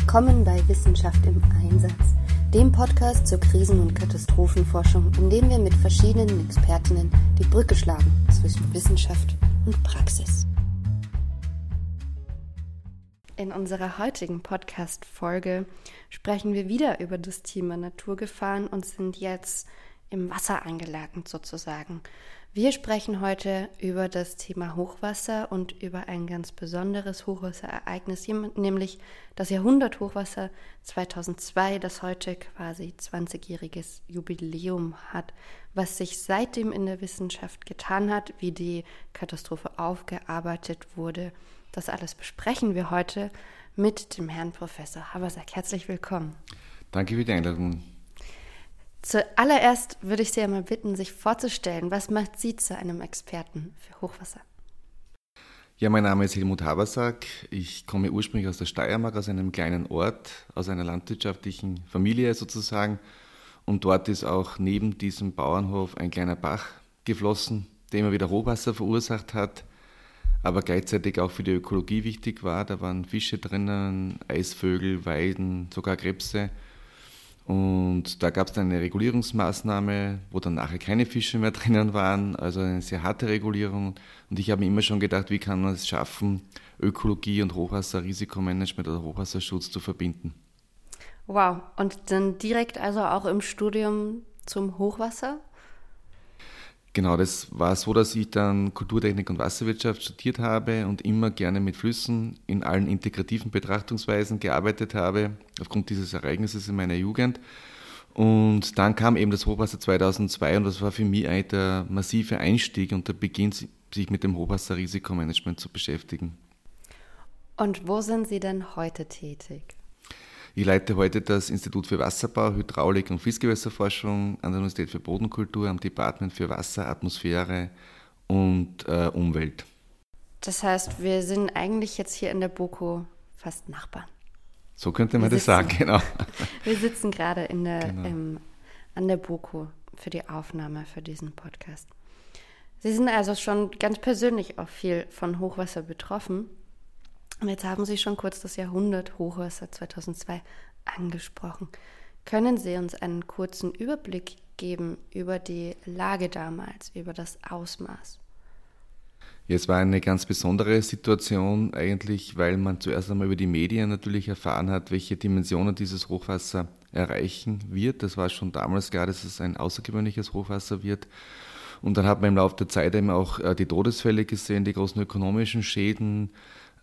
Willkommen bei Wissenschaft im Einsatz, dem Podcast zur Krisen- und Katastrophenforschung, in dem wir mit verschiedenen Expertinnen die Brücke schlagen zwischen Wissenschaft und Praxis. In unserer heutigen Podcast-Folge sprechen wir wieder über das Thema Naturgefahren und sind jetzt im Wasser angelangt sozusagen. Wir sprechen heute über das Thema Hochwasser und über ein ganz besonderes Hochwasserereignis, nämlich das Jahrhunderthochwasser 2002, das heute quasi 20-jähriges Jubiläum hat, was sich seitdem in der Wissenschaft getan hat, wie die Katastrophe aufgearbeitet wurde. Das alles besprechen wir heute mit dem Herrn Professor Habersack. Herzlich willkommen. Danke für die Einladung. Zuallererst würde ich Sie einmal bitten, sich vorzustellen. Was macht Sie zu einem Experten für Hochwasser? Ja, mein Name ist Helmut Habersack. Ich komme ursprünglich aus der Steiermark, aus einem kleinen Ort, aus einer landwirtschaftlichen Familie sozusagen. Und dort ist auch neben diesem Bauernhof ein kleiner Bach geflossen, der immer wieder Hochwasser verursacht hat, aber gleichzeitig auch für die Ökologie wichtig war. Da waren Fische drinnen, Eisvögel, Weiden, sogar Krebse. Und da gab es dann eine Regulierungsmaßnahme, wo dann nachher keine Fische mehr drinnen waren, also eine sehr harte Regulierung. Und ich habe mir immer schon gedacht, wie kann man es schaffen, Ökologie und Hochwasserrisikomanagement oder Hochwasserschutz zu verbinden. Wow, und dann direkt also auch im Studium zum Hochwasser? Genau, das war so, dass ich dann Kulturtechnik und Wasserwirtschaft studiert habe und immer gerne mit Flüssen in allen integrativen Betrachtungsweisen gearbeitet habe, aufgrund dieses Ereignisses in meiner Jugend. Und dann kam eben das Hochwasser 2002 und das war für mich eigentlich der massive Einstieg und der Beginn, sich mit dem Hochwasserrisikomanagement zu beschäftigen. Und wo sind Sie denn heute tätig? Ich leite heute das Institut für Wasserbau, Hydraulik und Fließgewässerforschung an der Universität für Bodenkultur am Department für Wasser, Atmosphäre und äh, Umwelt. Das heißt, wir sind eigentlich jetzt hier in der BOKO fast Nachbarn. So könnte man wir das sitzen, sagen, genau. Wir sitzen gerade in der, genau. ähm, an der BOKO für die Aufnahme für diesen Podcast. Sie sind also schon ganz persönlich auch viel von Hochwasser betroffen. Und jetzt haben Sie schon kurz das Jahrhundert Hochwasser 2002 angesprochen. Können Sie uns einen kurzen Überblick geben über die Lage damals, über das Ausmaß? Es war eine ganz besondere Situation eigentlich, weil man zuerst einmal über die Medien natürlich erfahren hat, welche Dimensionen dieses Hochwasser erreichen wird. Das war schon damals klar, dass es ein außergewöhnliches Hochwasser wird. Und dann hat man im Laufe der Zeit eben auch äh, die Todesfälle gesehen, die großen ökonomischen Schäden,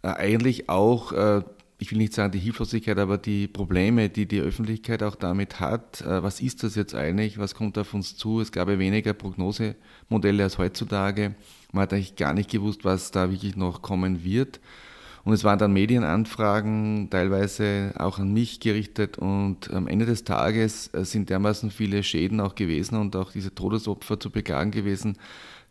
eigentlich auch, äh, ich will nicht sagen die Hilflosigkeit, aber die Probleme, die die Öffentlichkeit auch damit hat. Äh, was ist das jetzt eigentlich? Was kommt auf uns zu? Es gab ja weniger Prognosemodelle als heutzutage. Man hat eigentlich gar nicht gewusst, was da wirklich noch kommen wird. Und es waren dann Medienanfragen, teilweise auch an mich gerichtet. Und am Ende des Tages sind dermaßen viele Schäden auch gewesen und auch diese Todesopfer zu beklagen gewesen,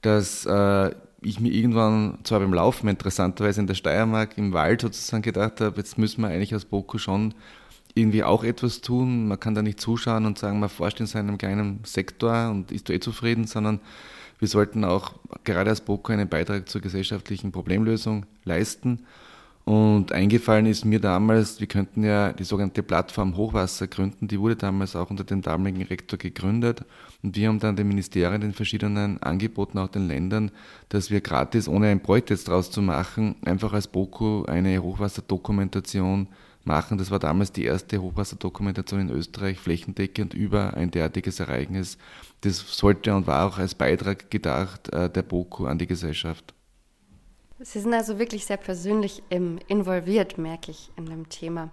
dass äh, ich mir irgendwann, zwar beim Laufen interessanterweise in der Steiermark im Wald sozusagen gedacht habe, jetzt müssen wir eigentlich als Boko schon irgendwie auch etwas tun. Man kann da nicht zuschauen und sagen, man forscht in seinem kleinen Sektor und ist eh zufrieden, sondern wir sollten auch gerade als Boko einen Beitrag zur gesellschaftlichen Problemlösung leisten. Und eingefallen ist mir damals, wir könnten ja die sogenannte Plattform Hochwasser gründen. Die wurde damals auch unter dem damaligen Rektor gegründet. Und wir haben dann den Ministerien, den verschiedenen angeboten, auch den Ländern, dass wir gratis, ohne ein Projekt jetzt draus zu machen, einfach als BOKU eine Hochwasserdokumentation machen. Das war damals die erste Hochwasserdokumentation in Österreich, flächendeckend über ein derartiges Ereignis. Das sollte und war auch als Beitrag gedacht äh, der BOKU an die Gesellschaft. Sie sind also wirklich sehr persönlich involviert, merke ich, in dem Thema.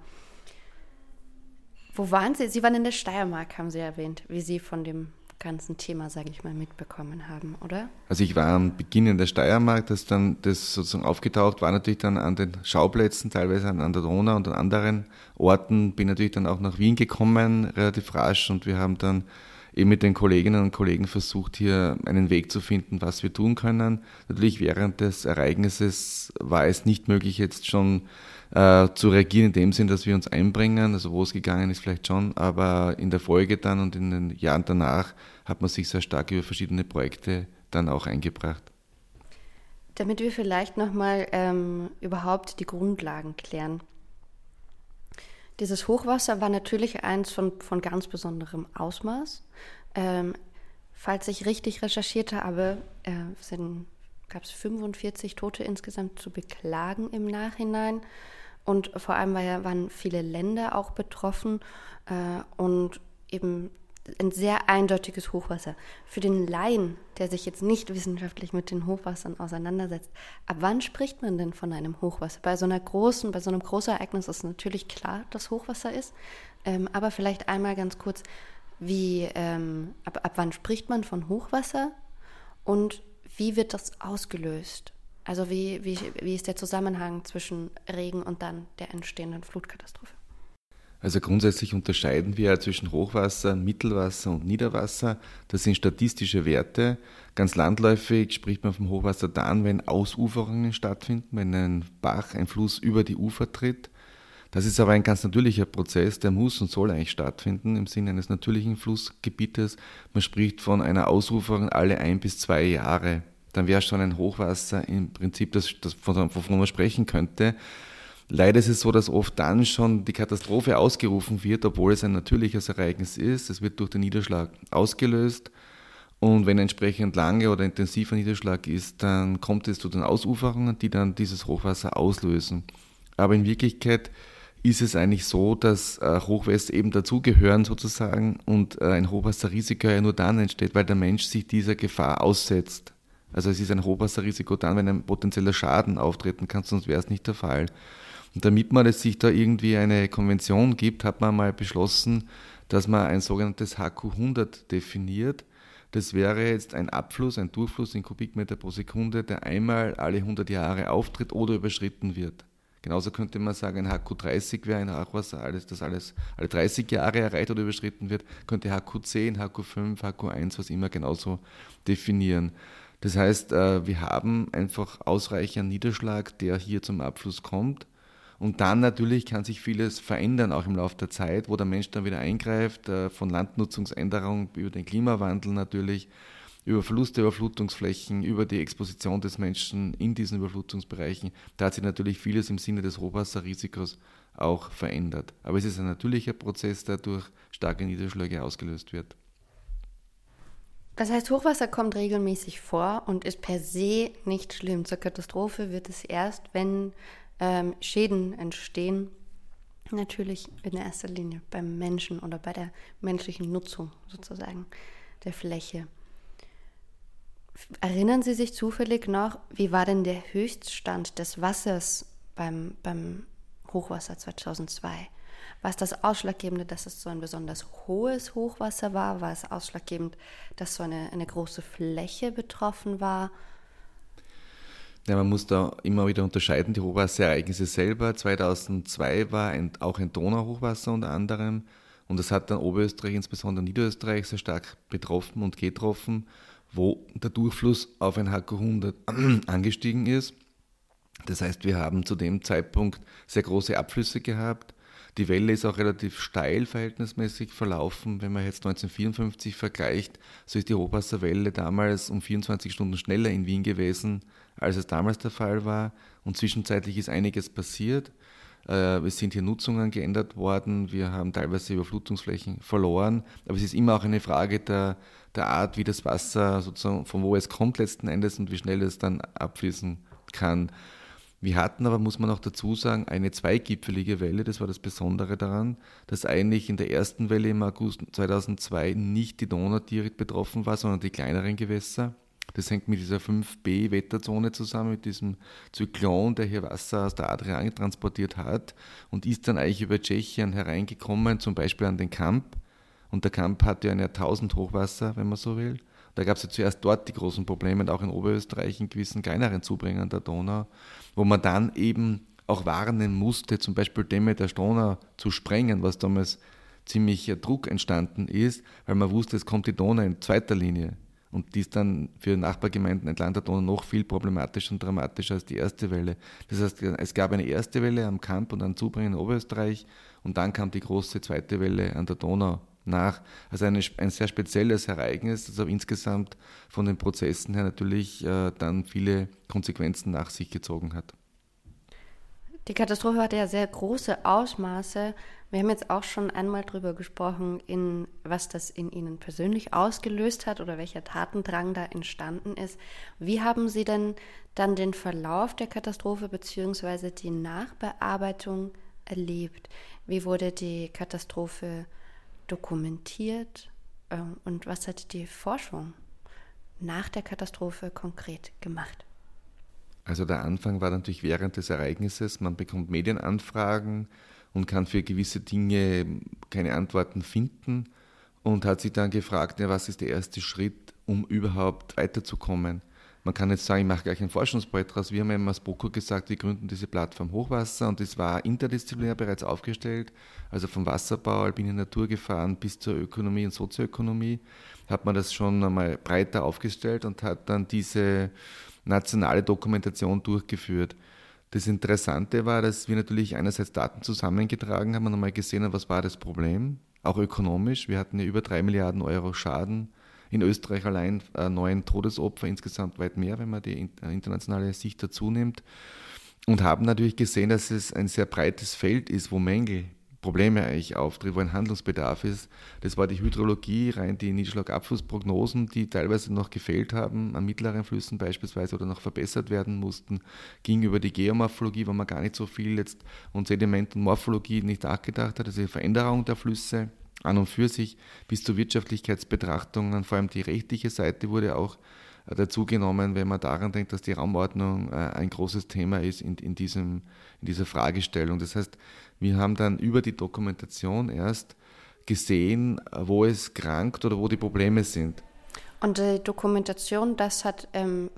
Wo waren Sie? Sie waren in der Steiermark, haben Sie erwähnt, wie Sie von dem ganzen Thema, sage ich mal, mitbekommen haben, oder? Also ich war am Beginn in der Steiermark, das dann das sozusagen aufgetaucht war natürlich dann an den Schauplätzen, teilweise an, der Donau und an anderen Orten. Bin natürlich dann auch nach Wien gekommen, relativ rasch, und wir haben dann eben mit den Kolleginnen und Kollegen versucht, hier einen Weg zu finden, was wir tun können. Natürlich während des Ereignisses war es nicht möglich, jetzt schon äh, zu reagieren in dem Sinn, dass wir uns einbringen. Also wo es gegangen ist, vielleicht schon, aber in der Folge dann und in den Jahren danach hat man sich sehr stark über verschiedene Projekte dann auch eingebracht. Damit wir vielleicht nochmal ähm, überhaupt die Grundlagen klären. Dieses Hochwasser war natürlich eins von, von ganz besonderem Ausmaß. Ähm, falls ich richtig recherchiert habe, äh, gab es 45 Tote insgesamt zu beklagen im Nachhinein. Und vor allem war ja, waren viele Länder auch betroffen äh, und eben ein sehr eindeutiges Hochwasser. Für den Laien, der sich jetzt nicht wissenschaftlich mit den Hochwassern auseinandersetzt, ab wann spricht man denn von einem Hochwasser? Bei so einer großen, bei so einem großen Ereignis ist natürlich klar, dass Hochwasser ist. Ähm, aber vielleicht einmal ganz kurz, wie, ähm, ab, ab wann spricht man von Hochwasser und wie wird das ausgelöst? Also wie, wie, wie ist der Zusammenhang zwischen Regen und dann der entstehenden Flutkatastrophe? Also grundsätzlich unterscheiden wir zwischen Hochwasser, Mittelwasser und Niederwasser. Das sind statistische Werte. Ganz landläufig spricht man vom Hochwasser dann, wenn Ausuferungen stattfinden, wenn ein Bach, ein Fluss über die Ufer tritt. Das ist aber ein ganz natürlicher Prozess, der muss und soll eigentlich stattfinden im Sinne eines natürlichen Flussgebietes. Man spricht von einer Ausuferung alle ein bis zwei Jahre. Dann wäre schon ein Hochwasser im Prinzip das, das wovon man sprechen könnte. Leider ist es so, dass oft dann schon die Katastrophe ausgerufen wird, obwohl es ein natürliches Ereignis ist. Es wird durch den Niederschlag ausgelöst. Und wenn entsprechend lange oder intensiver Niederschlag ist, dann kommt es zu den Ausuferungen, die dann dieses Hochwasser auslösen. Aber in Wirklichkeit ist es eigentlich so, dass äh, Hochwasser eben dazugehören sozusagen und äh, ein Hochwasserrisiko ja nur dann entsteht, weil der Mensch sich dieser Gefahr aussetzt. Also es ist ein Hochwasserrisiko dann, wenn ein potenzieller Schaden auftreten kann, sonst wäre es nicht der Fall. Und damit man es sich da irgendwie eine Konvention gibt, hat man mal beschlossen, dass man ein sogenanntes HQ 100 definiert. Das wäre jetzt ein Abfluss, ein Durchfluss in Kubikmeter pro Sekunde, der einmal alle 100 Jahre auftritt oder überschritten wird. Genauso könnte man sagen, ein HQ 30 wäre ein Hochwasser, alles, das alles alle 30 Jahre erreicht oder überschritten wird, könnte HQ 10, HQ 5, HQ 1, was immer genauso definieren. Das heißt, äh, wir haben einfach ausreichend Niederschlag, der hier zum Abfluss kommt. Und dann natürlich kann sich vieles verändern, auch im Laufe der Zeit, wo der Mensch dann wieder eingreift, äh, von Landnutzungsänderung über den Klimawandel natürlich, über Verlust der Überflutungsflächen, über die Exposition des Menschen in diesen Überflutungsbereichen. Da hat sich natürlich vieles im Sinne des Hochwasserrisikos auch verändert. Aber es ist ein natürlicher Prozess, der durch starke Niederschläge ausgelöst wird. Das heißt, Hochwasser kommt regelmäßig vor und ist per se nicht schlimm. Zur Katastrophe wird es erst, wenn ähm, Schäden entstehen, natürlich in erster Linie beim Menschen oder bei der menschlichen Nutzung sozusagen der Fläche. Erinnern Sie sich zufällig noch, wie war denn der Höchststand des Wassers beim, beim Hochwasser 2002? War es das Ausschlaggebende, dass es so ein besonders hohes Hochwasser war? War es ausschlaggebend, dass so eine, eine große Fläche betroffen war? Ja, man muss da immer wieder unterscheiden, die Hochwasserereignisse selber. 2002 war ein, auch ein Donauhochwasser unter anderem und das hat dann Oberösterreich, insbesondere Niederösterreich, sehr stark betroffen und getroffen, wo der Durchfluss auf ein HQ 100 angestiegen ist. Das heißt, wir haben zu dem Zeitpunkt sehr große Abflüsse gehabt. Die Welle ist auch relativ steil verhältnismäßig verlaufen. Wenn man jetzt 1954 vergleicht, so ist die Hochwasserwelle damals um 24 Stunden schneller in Wien gewesen als es damals der Fall war. Und zwischenzeitlich ist einiges passiert. Äh, es sind hier Nutzungen geändert worden, wir haben teilweise Überflutungsflächen verloren, aber es ist immer auch eine Frage der, der Art, wie das Wasser sozusagen, von wo es kommt letzten Endes und wie schnell es dann abfließen kann. Wir hatten aber, muss man auch dazu sagen, eine zweigipfelige Welle. Das war das Besondere daran, dass eigentlich in der ersten Welle im August 2002 nicht die Donau direkt betroffen war, sondern die kleineren Gewässer. Das hängt mit dieser 5b-Wetterzone zusammen, mit diesem Zyklon, der hier Wasser aus der Adria transportiert hat und ist dann eigentlich über Tschechien hereingekommen, zum Beispiel an den Kamp. Und der Kamp hatte ja ein Jahrtausend Hochwasser, wenn man so will. Da gab es ja zuerst dort die großen Probleme, auch in Oberösterreich in gewissen kleineren Zubringern der Donau, wo man dann eben auch warnen musste, zum Beispiel Dämme der Donau zu sprengen, was damals ziemlich Druck entstanden ist, weil man wusste, es kommt die Donau in zweiter Linie. Und die ist dann für Nachbargemeinden entlang der Donau noch viel problematischer und dramatischer als die erste Welle. Das heißt, es gab eine erste Welle am Kamp und an Zubringen in Oberösterreich und dann kam die große zweite Welle an der Donau nach. Also eine, ein sehr spezielles Ereignis, das aber insgesamt von den Prozessen her natürlich äh, dann viele Konsequenzen nach sich gezogen hat. Die Katastrophe hatte ja sehr große Ausmaße. Wir haben jetzt auch schon einmal darüber gesprochen, in was das in Ihnen persönlich ausgelöst hat oder welcher Tatendrang da entstanden ist. Wie haben Sie denn dann den Verlauf der Katastrophe bzw. die Nachbearbeitung erlebt? Wie wurde die Katastrophe dokumentiert ähm, und was hat die Forschung nach der Katastrophe konkret gemacht? Also der Anfang war natürlich während des Ereignisses. Man bekommt Medienanfragen und kann für gewisse Dinge keine Antworten finden und hat sich dann gefragt, ja, was ist der erste Schritt, um überhaupt weiterzukommen. Man kann jetzt sagen, ich mache gleich ein Forschungsprojekt daraus. Wir haben ja als BOKU gesagt, wir gründen diese Plattform Hochwasser und es war interdisziplinär bereits aufgestellt, also vom Wasserbau, alpine Naturgefahren bis zur Ökonomie und Sozioökonomie hat man das schon einmal breiter aufgestellt und hat dann diese nationale Dokumentation durchgeführt. Das Interessante war, dass wir natürlich einerseits Daten zusammengetragen haben und einmal gesehen haben, was war das Problem, auch ökonomisch. Wir hatten ja über drei Milliarden Euro Schaden. In Österreich allein äh, neun Todesopfer, insgesamt weit mehr, wenn man die äh, internationale Sicht dazu nimmt. Und haben natürlich gesehen, dass es ein sehr breites Feld ist, wo Mängel Probleme eigentlich auftritt, wo ein Handlungsbedarf ist. Das war die Hydrologie, rein die Niederschlagabflussprognosen, die teilweise noch gefehlt haben, an mittleren Flüssen beispielsweise oder noch verbessert werden mussten, ging über die Geomorphologie, wo man gar nicht so viel jetzt und Sediment und Morphologie nicht nachgedacht hat, also die Veränderung der Flüsse an und für sich bis zu Wirtschaftlichkeitsbetrachtungen, vor allem die rechtliche Seite wurde auch äh, dazugenommen, wenn man daran denkt, dass die Raumordnung äh, ein großes Thema ist in, in, diesem, in dieser Fragestellung. Das heißt, wir haben dann über die Dokumentation erst gesehen, wo es krankt oder wo die Probleme sind. Und die Dokumentation, das hat, ähm,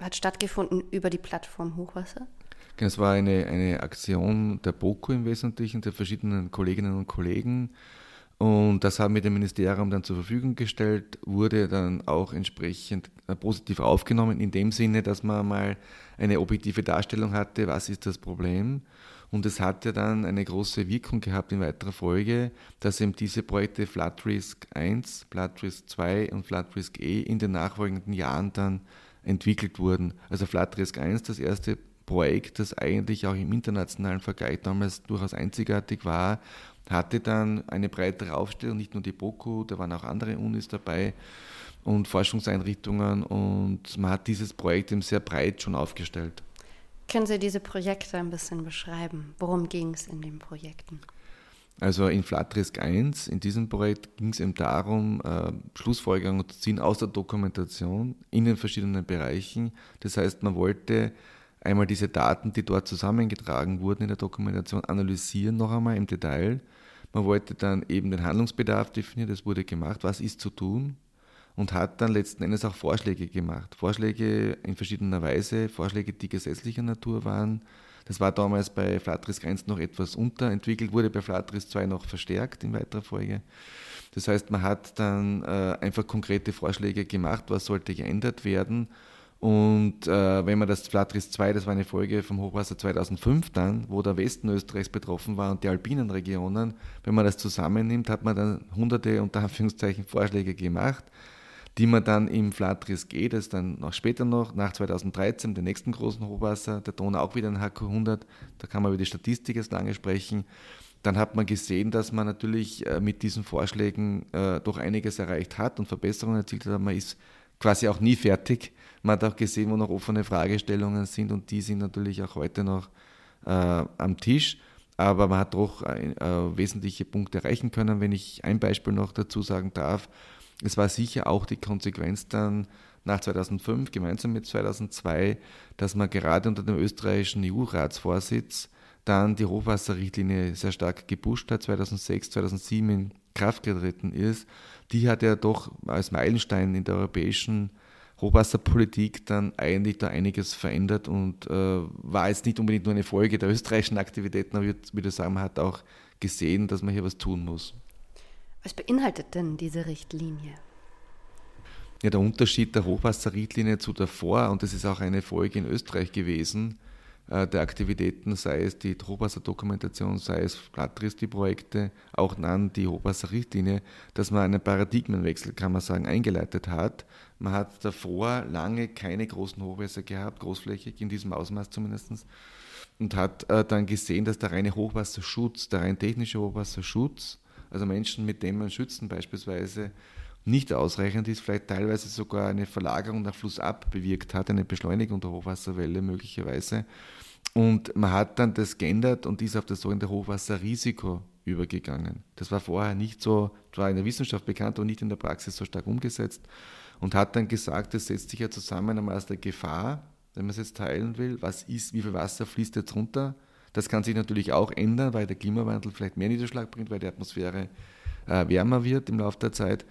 hat stattgefunden über die Plattform Hochwasser? Genau, es war eine, eine Aktion der BOKU im Wesentlichen, der verschiedenen Kolleginnen und Kollegen. Und das haben wir dem Ministerium dann zur Verfügung gestellt, wurde dann auch entsprechend äh, positiv aufgenommen, in dem Sinne, dass man mal eine objektive Darstellung hatte, was ist das Problem und es hat ja dann eine große Wirkung gehabt in weiterer Folge, dass eben diese Projekte Flood Risk 1, Flood Risk 2 und Flood Risk E in den nachfolgenden Jahren dann entwickelt wurden. Also Flood Risk 1, das erste Projekt, das eigentlich auch im internationalen Vergleich damals durchaus einzigartig war, hatte dann eine breitere Aufstellung, nicht nur die BOKU, da waren auch andere Unis dabei und Forschungseinrichtungen und man hat dieses Projekt eben sehr breit schon aufgestellt. Können Sie diese Projekte ein bisschen beschreiben? Worum ging es in den Projekten? Also in Flatrisk 1, in diesem Projekt ging es eben darum, äh, Schlussfolgerungen zu ziehen aus der Dokumentation in den verschiedenen Bereichen. Das heißt, man wollte einmal diese Daten, die dort zusammengetragen wurden in der Dokumentation, analysieren noch einmal im Detail. Man wollte dann eben den Handlungsbedarf definieren, das wurde gemacht, was ist zu tun, und hat dann letzten Endes auch Vorschläge gemacht. Vorschläge in verschiedener Weise, Vorschläge, die gesetzlicher Natur waren. Das war damals bei Flatris 1 noch etwas unterentwickelt, wurde bei Flatris 2 noch verstärkt in weiterer Folge. Das heißt, man hat dann äh, einfach konkrete Vorschläge gemacht, was sollte geändert werden. Und äh, wenn man das Flatris 2, das war eine Folge vom Hochwasser 2005 dann, wo der Westen Österreichs betroffen war und die alpinen Regionen, wenn man das zusammennimmt, hat man dann hunderte unter Anführungszeichen Vorschläge gemacht die man dann im Flatris G, das dann noch später noch, nach 2013, den nächsten großen Hochwasser, der Donau auch wieder ein HQ 100, da kann man über die Statistik jetzt lange sprechen, dann hat man gesehen, dass man natürlich äh, mit diesen Vorschlägen äh, doch einiges erreicht hat und Verbesserungen erzielt hat, aber man ist quasi auch nie fertig. Man hat auch gesehen, wo noch offene Fragestellungen sind und die sind natürlich auch heute noch äh, am Tisch. Aber man hat doch äh, wesentliche Punkte erreichen können. Wenn ich ein Beispiel noch dazu sagen darf, es war sicher auch die Konsequenz dann nach 2005, gemeinsam mit 2002, dass man gerade unter dem österreichischen EU-Ratsvorsitz dann die Hochwasserrichtlinie sehr stark gepusht hat, 2006, 2007 in Kraft getreten ist. Die hat ja doch als Meilenstein in der europäischen Hochwasserpolitik dann eigentlich da einiges verändert und äh, war jetzt nicht unbedingt nur eine Folge der österreichischen Aktivitäten, aber ich würde sagen, man hat auch gesehen, dass man hier was tun muss. Was beinhaltet denn diese Richtlinie? Ja, der Unterschied der Hochwasserrichtlinie zu davor, und das ist auch eine Folge in Österreich gewesen, der Aktivitäten, sei es die Hochwasserdokumentation, sei es Flattristi-Projekte, auch dann die Hochwasserrichtlinie, dass man einen Paradigmenwechsel, kann man sagen, eingeleitet hat. Man hat davor lange keine großen Hochwässer gehabt, großflächig in diesem Ausmaß zumindest. und hat äh, dann gesehen, dass der reine Hochwasserschutz, der rein technische Hochwasserschutz, also Menschen mit dem man schützen beispielsweise, nicht ausreichend ist, vielleicht teilweise sogar eine Verlagerung nach Flussab bewirkt hat, eine Beschleunigung der Hochwasserwelle möglicherweise. Und man hat dann das geändert und ist auf das sogenannte Hochwasserrisiko übergegangen. Das war vorher nicht so, zwar in der Wissenschaft bekannt, aber nicht in der Praxis so stark umgesetzt. Und hat dann gesagt, das setzt sich ja zusammen einmal aus der Gefahr, wenn man es jetzt teilen will, was ist, wie viel Wasser fließt jetzt runter. Das kann sich natürlich auch ändern, weil der Klimawandel vielleicht mehr Niederschlag bringt, weil die Atmosphäre äh, wärmer wird im Laufe der Zeit.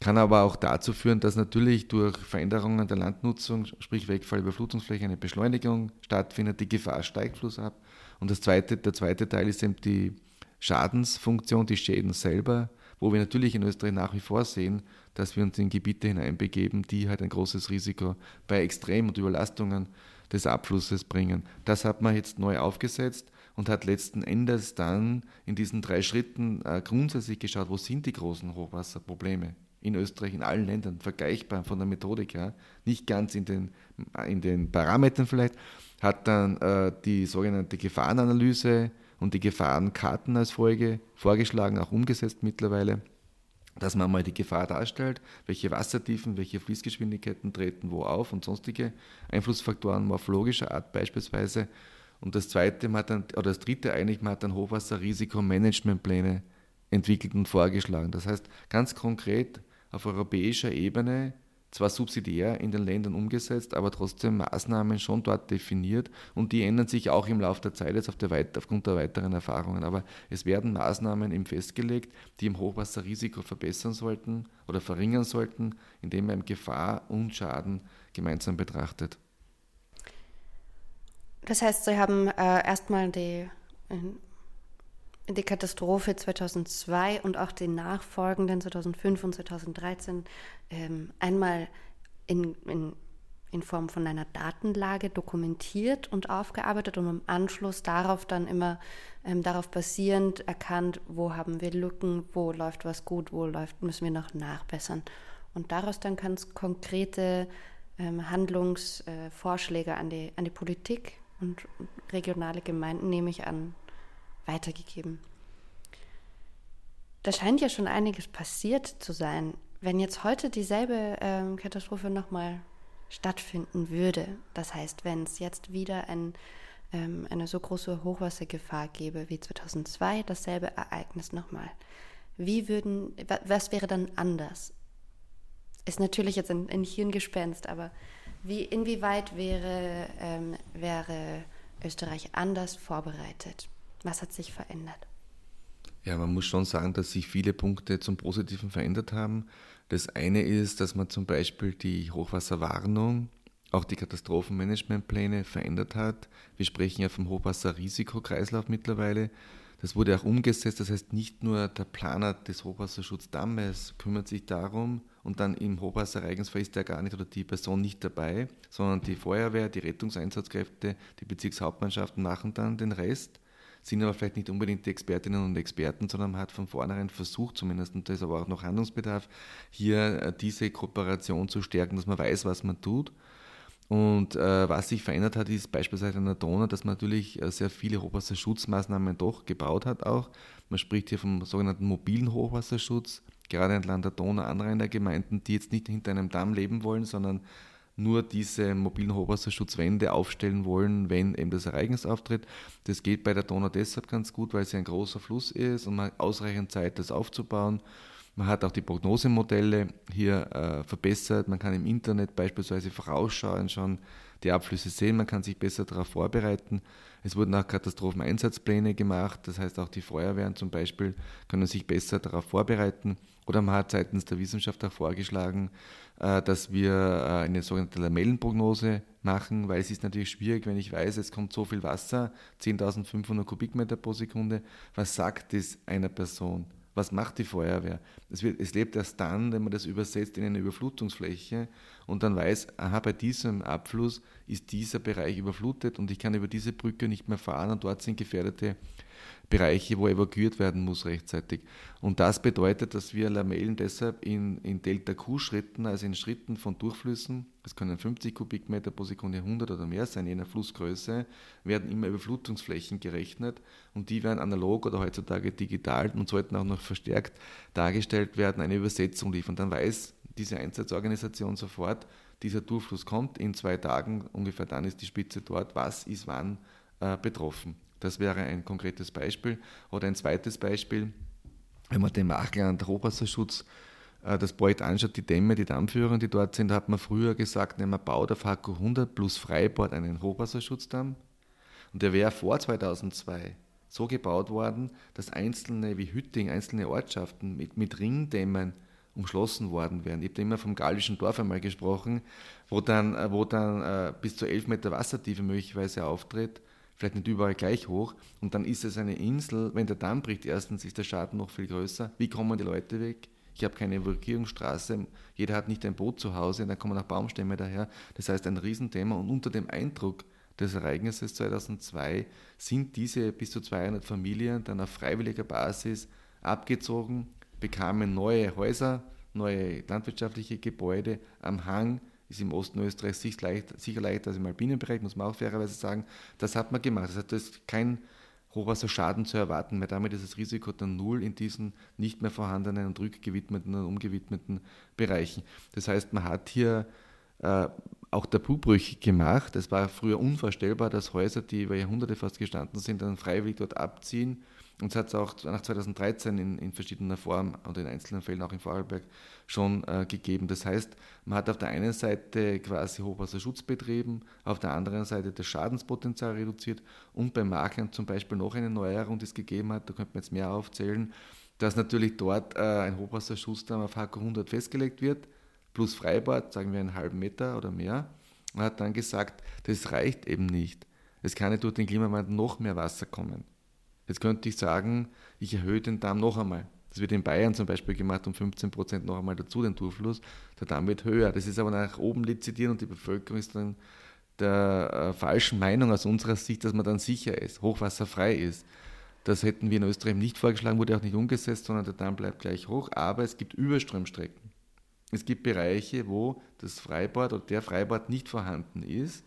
Kann aber auch dazu führen, dass natürlich durch Veränderungen der Landnutzung, sprich Wegfall, Überflutungsfläche, eine Beschleunigung stattfindet, die Gefahr steigt flussab. Und das zweite, der zweite Teil ist eben die Schadensfunktion, die Schäden selber, wo wir natürlich in Österreich nach wie vor sehen, dass wir uns in Gebiete hineinbegeben, die halt ein großes Risiko bei Extrem- und Überlastungen des Abflusses bringen. Das hat man jetzt neu aufgesetzt und hat letzten Endes dann in diesen drei Schritten äh, grundsätzlich geschaut, wo sind die großen Hochwasserprobleme in Österreich, in allen Ländern, vergleichbar von der Methodik her, nicht ganz in den, in den Parametern vielleicht, hat dann äh, die sogenannte Gefahrenanalyse und die Gefahrenkarten als Folge vorgeschlagen, auch umgesetzt mittlerweile, dass man mal die Gefahr darstellt, welche Wassertiefen, welche Fließgeschwindigkeiten treten wo auf und sonstige Einflussfaktoren morphologischer Art beispielsweise. Und das zweite, man hat dann, oder das dritte eigentlich, man hat dann Hochwasserrisikomanagementpläne entwickelt und vorgeschlagen. Das heißt, ganz konkret auf europäischer Ebene zwar subsidiär in den Ländern umgesetzt, aber trotzdem Maßnahmen schon dort definiert und die ändern sich auch im Laufe der Zeit jetzt auf der aufgrund der weiteren Erfahrungen. Aber es werden Maßnahmen eben festgelegt, die im Hochwasserrisiko verbessern sollten oder verringern sollten, indem man Gefahr und Schaden gemeinsam betrachtet. Das heißt, Sie haben äh, erstmal die die Katastrophe 2002 und auch den nachfolgenden 2005 und 2013 ähm, einmal in, in, in Form von einer Datenlage dokumentiert und aufgearbeitet und im Anschluss darauf dann immer ähm, darauf basierend erkannt, wo haben wir Lücken, wo läuft was gut, wo läuft, müssen wir noch nachbessern. Und daraus dann es konkrete ähm, Handlungsvorschläge äh, an, die, an die Politik und regionale Gemeinden, nehme ich an, weitergegeben. Da scheint ja schon einiges passiert zu sein. Wenn jetzt heute dieselbe ähm, Katastrophe nochmal stattfinden würde, das heißt, wenn es jetzt wieder ein, ähm, eine so große Hochwassergefahr gäbe wie 2002, dasselbe Ereignis nochmal, wie würden, was wäre dann anders? Ist natürlich jetzt ein, ein Hirngespenst, aber wie, inwieweit wäre, ähm, wäre Österreich anders vorbereitet? Was hat sich verändert? Ja, man muss schon sagen, dass sich viele Punkte zum Positiven verändert haben. Das eine ist, dass man zum Beispiel die Hochwasserwarnung, auch die Katastrophenmanagementpläne verändert hat. Wir sprechen ja vom Hochwasserrisikokreislauf mittlerweile. Das wurde auch umgesetzt. Das heißt, nicht nur der Planer des Hochwasserschutzdammes kümmert sich darum und dann im Hochwasserereignisfall ist der gar nicht oder die Person nicht dabei, sondern die Feuerwehr, die Rettungseinsatzkräfte, die Bezirkshauptmannschaften machen dann den Rest sind aber vielleicht nicht unbedingt die Expertinnen und Experten, sondern man hat von vornherein versucht, zumindest, und da ist aber auch noch Handlungsbedarf, hier äh, diese Kooperation zu stärken, dass man weiß, was man tut. Und äh, was sich verändert hat, ist beispielsweise an der Donau, dass man natürlich äh, sehr viele Hochwasserschutzmaßnahmen doch gebaut hat auch. Man spricht hier vom sogenannten mobilen Hochwasserschutz, gerade entlang der Donau, andere Gemeinden, die jetzt nicht hinter einem Damm leben wollen, sondern nur diese mobilen Hochwasserschutzwände aufstellen wollen, wenn eben das Ereignis auftritt. Das geht bei der Donau deshalb ganz gut, weil sie ein großer Fluss ist und man hat ausreichend Zeit, das aufzubauen. Man hat auch die Prognosemodelle hier äh, verbessert. Man kann im Internet beispielsweise vorausschauen, schon die Abflüsse sehen. Man kann sich besser darauf vorbereiten. Es wurden auch Katastropheneinsatzpläne gemacht. Das heißt, auch die Feuerwehren zum Beispiel können sich besser darauf vorbereiten. Oder man hat seitens der Wissenschaft auch vorgeschlagen, dass wir äh, eine sogenannte Lamellenprognose machen, weil es ist natürlich schwierig, wenn ich weiß, es kommt so viel Wasser, 10.500 Kubikmeter pro Sekunde, was sagt es einer Person? Was macht die Feuerwehr? Es, wird, es lebt erst dann, wenn man das übersetzt in eine Überflutungsfläche und dann weiß, aha, bei diesem Abfluss ist dieser Bereich überflutet und ich kann über diese Brücke nicht mehr fahren und dort sind gefährdete Bereiche, wo evakuiert werden muss rechtzeitig. Und das bedeutet, dass wir Lamellen deshalb in, in Delta-Q-Schritten, also in Schritten von Durchflüssen, es können 50 Kubikmeter pro Sekunde, 100 oder mehr sein, je nach Flussgröße, werden immer Überflutungsflächen gerechnet und die werden analog oder heutzutage digital und sollten auch noch verstärkt dargestellt werden, eine Übersetzung liefern. Dann weiß diese Einsatzorganisation sofort, dieser Durchfluss kommt in zwei Tagen, ungefähr dann ist die Spitze dort, was ist wann äh, betroffen. Das wäre ein konkretes Beispiel. Oder ein zweites Beispiel, wenn man den Machland Hochwasserschutz äh, das Projekt anschaut, die Dämme, die Dammführer, die dort sind, hat man früher gesagt, man baut auf HQ 100 plus Freibad einen Hochwasserschutzdamm. Und der wäre vor 2002 so gebaut worden, dass einzelne wie Hütting, einzelne Ortschaften mit, mit Ringdämmen umschlossen worden wären. Ich habe immer vom gallischen Dorf einmal gesprochen, wo dann, äh, wo dann äh, bis zu 11 Meter Wassertiefe möglicherweise auftritt, vielleicht nicht überall gleich hoch. Und dann ist es eine Insel, wenn der Damm bricht, erstens ist der Schaden noch viel größer. Wie kommen die Leute weg? ich habe keine Evakuierungsstraße, jeder hat nicht ein Boot zu Hause, dann kommen auch Baumstämme daher. Das heißt, ein Riesenthema. Und unter dem Eindruck des Ereignisses 2002 sind diese bis zu 200 Familien dann auf freiwilliger Basis abgezogen, bekamen neue Häuser, neue landwirtschaftliche Gebäude am Hang, ist im Osten Österreichs sicher leichter als im Alpinenbereich, muss man auch fairerweise sagen. Das hat man gemacht. Das heißt, das ist kein Hochwasserschaden zu erwarten, weil damit ist das Risiko dann null in diesen nicht mehr vorhandenen und rückgewidmeten und umgewidmeten Bereichen. Das heißt, man hat hier äh, auch Tabubrüche gemacht. Es war früher unvorstellbar, dass Häuser, die über Jahrhunderte fast gestanden sind, dann freiwillig dort abziehen und es hat es auch nach 2013 in, in, verschiedener Form und in einzelnen Fällen auch in Vorarlberg schon äh, gegeben. Das heißt, man hat auf der einen Seite quasi Hochwasserschutz betrieben, auf der anderen Seite das Schadenspotenzial reduziert und beim Maklern zum Beispiel noch eine Neuerung, die es gegeben hat, da könnte man jetzt mehr aufzählen, dass natürlich dort äh, ein Hochwasserschutzdamm auf HK 100 festgelegt wird, plus Freibad, sagen wir einen halben Meter oder mehr. Man hat dann gesagt, das reicht eben nicht. Es kann nicht durch den Klimawandel noch mehr Wasser kommen. Jetzt könnte ich sagen, ich erhöhe den Damm noch einmal. Das wird in Bayern zum Beispiel gemacht, um 15 Prozent noch einmal dazu, den Durchfluss. Der Damm wird höher. Das ist aber nach oben lizitieren und die Bevölkerung ist dann der äh, falschen Meinung aus unserer Sicht, dass man dann sicher ist, hochwasserfrei ist. Das hätten wir in Österreich nicht vorgeschlagen, wurde auch nicht umgesetzt, sondern der Damm bleibt gleich hoch. Aber es gibt Überströmstrecken. Es gibt Bereiche, wo das Freibad oder der Freibad nicht vorhanden ist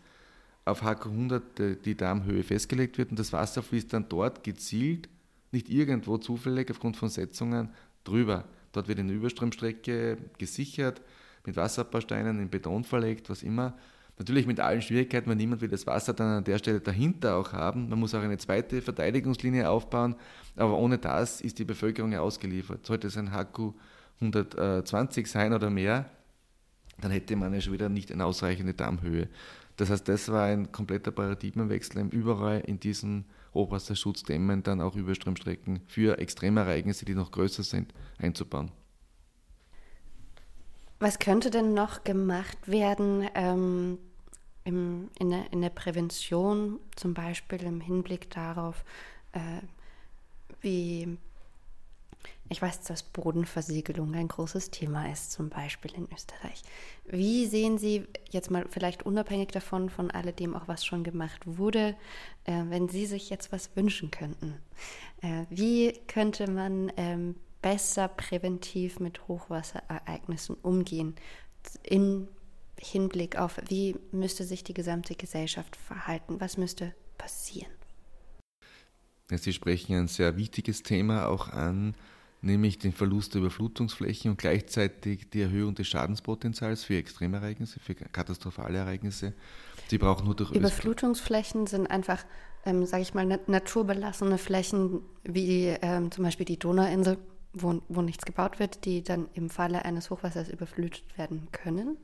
auf HK 100 die Darmhöhe festgelegt wird und das Wasser fließt dann dort gezielt, nicht irgendwo zufällig aufgrund von Setzungen drüber. Dort wird eine Überströmstrecke gesichert, mit Wasserbausteinen in Beton verlegt, was immer. Natürlich mit allen Schwierigkeiten, weil niemand will das Wasser dann an der Stelle dahinter auch haben. Man muss auch eine zweite Verteidigungslinie aufbauen, aber ohne das ist die Bevölkerung ja ausgeliefert. Sollte es ein HQ 120 sein oder mehr, dann hätte man ja schon wieder nicht eine ausreichende Dammhöhe. Das heißt, das war ein kompletter Paradigmenwechsel, überall in diesen Hochwasserschutzdämmen dann auch Überströmstrecken für Extremereignisse, die noch größer sind, einzubauen. Was könnte denn noch gemacht werden ähm, im, in, der, in, der, Prävention, zum Beispiel im Hinblick darauf, äh, wie ich weiß, dass Bodenversiegelung ein großes Thema ist, zum Beispiel in Österreich. Wie sehen Sie jetzt mal vielleicht unabhängig davon, von alledem auch was schon gemacht wurde, äh, wenn Sie sich jetzt was wünschen könnten? Äh, wie könnte man ähm, besser präventiv mit Hochwasserereignissen umgehen? Im Hinblick auf, wie müsste sich die gesamte Gesellschaft verhalten? Was müsste passieren? Sie sprechen ein sehr wichtiges Thema auch an nämlich den Verlust der Überflutungsflächen und gleichzeitig die Erhöhung des Schadenspotenzials für Extremereignisse, für katastrophale Ereignisse. Sie brauchen nur durch Überflutungsflächen sind einfach, ähm, sage ich mal, naturbelassene Flächen wie ähm, zum Beispiel die Donauinsel, wo, wo nichts gebaut wird, die dann im Falle eines Hochwassers überflutet werden können.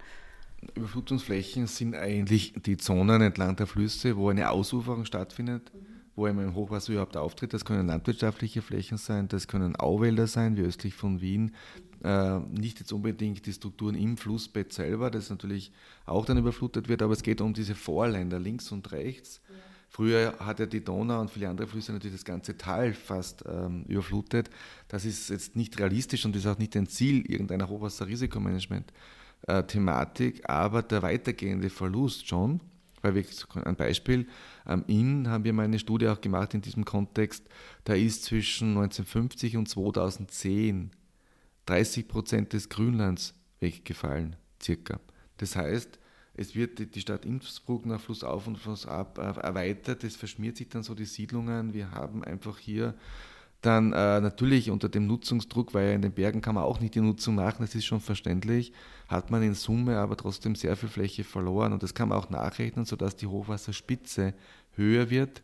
Überflutungsflächen sind eigentlich die Zonen entlang der Flüsse, wo eine Ausuferung stattfindet. Mhm wo einmal im Hochwasser überhaupt auftritt. Das können landwirtschaftliche Flächen sein, das können Auwälder sein, wie östlich von Wien. Äh, nicht jetzt unbedingt die Strukturen im Flussbett selber, das natürlich auch dann überflutet wird, aber es geht um diese Vorländer links und rechts. Ja. Früher hat ja die Donau und viele andere Flüsse natürlich das ganze Tal fast ähm, überflutet. Das ist jetzt nicht realistisch und ist auch nicht ein Ziel irgendeiner Hochwasserrisikomanagement-Thematik, äh, aber der weitergehende Verlust schon weil wir, ein Beispiel, am Inn haben wir mal eine Studie auch gemacht in diesem Kontext, da ist zwischen 1950 und 2010 30 Prozent des Grünlands weggefallen, circa. Das heißt, Es wird die Stadt Innsbruck nach Flussauf und Flussab äh, erweitert. Es verschmiert sich dann so die Siedlungen. Wir haben einfach hier dann äh, natürlich unter dem Nutzungsdruck, weil ja in den Bergen kann man auch nicht die Nutzung machen, das ist schon verständlich, hat man in Summe aber trotzdem sehr viel Fläche verloren und das kann man auch nachrechnen, sodass die Hochwasserspitze höher wird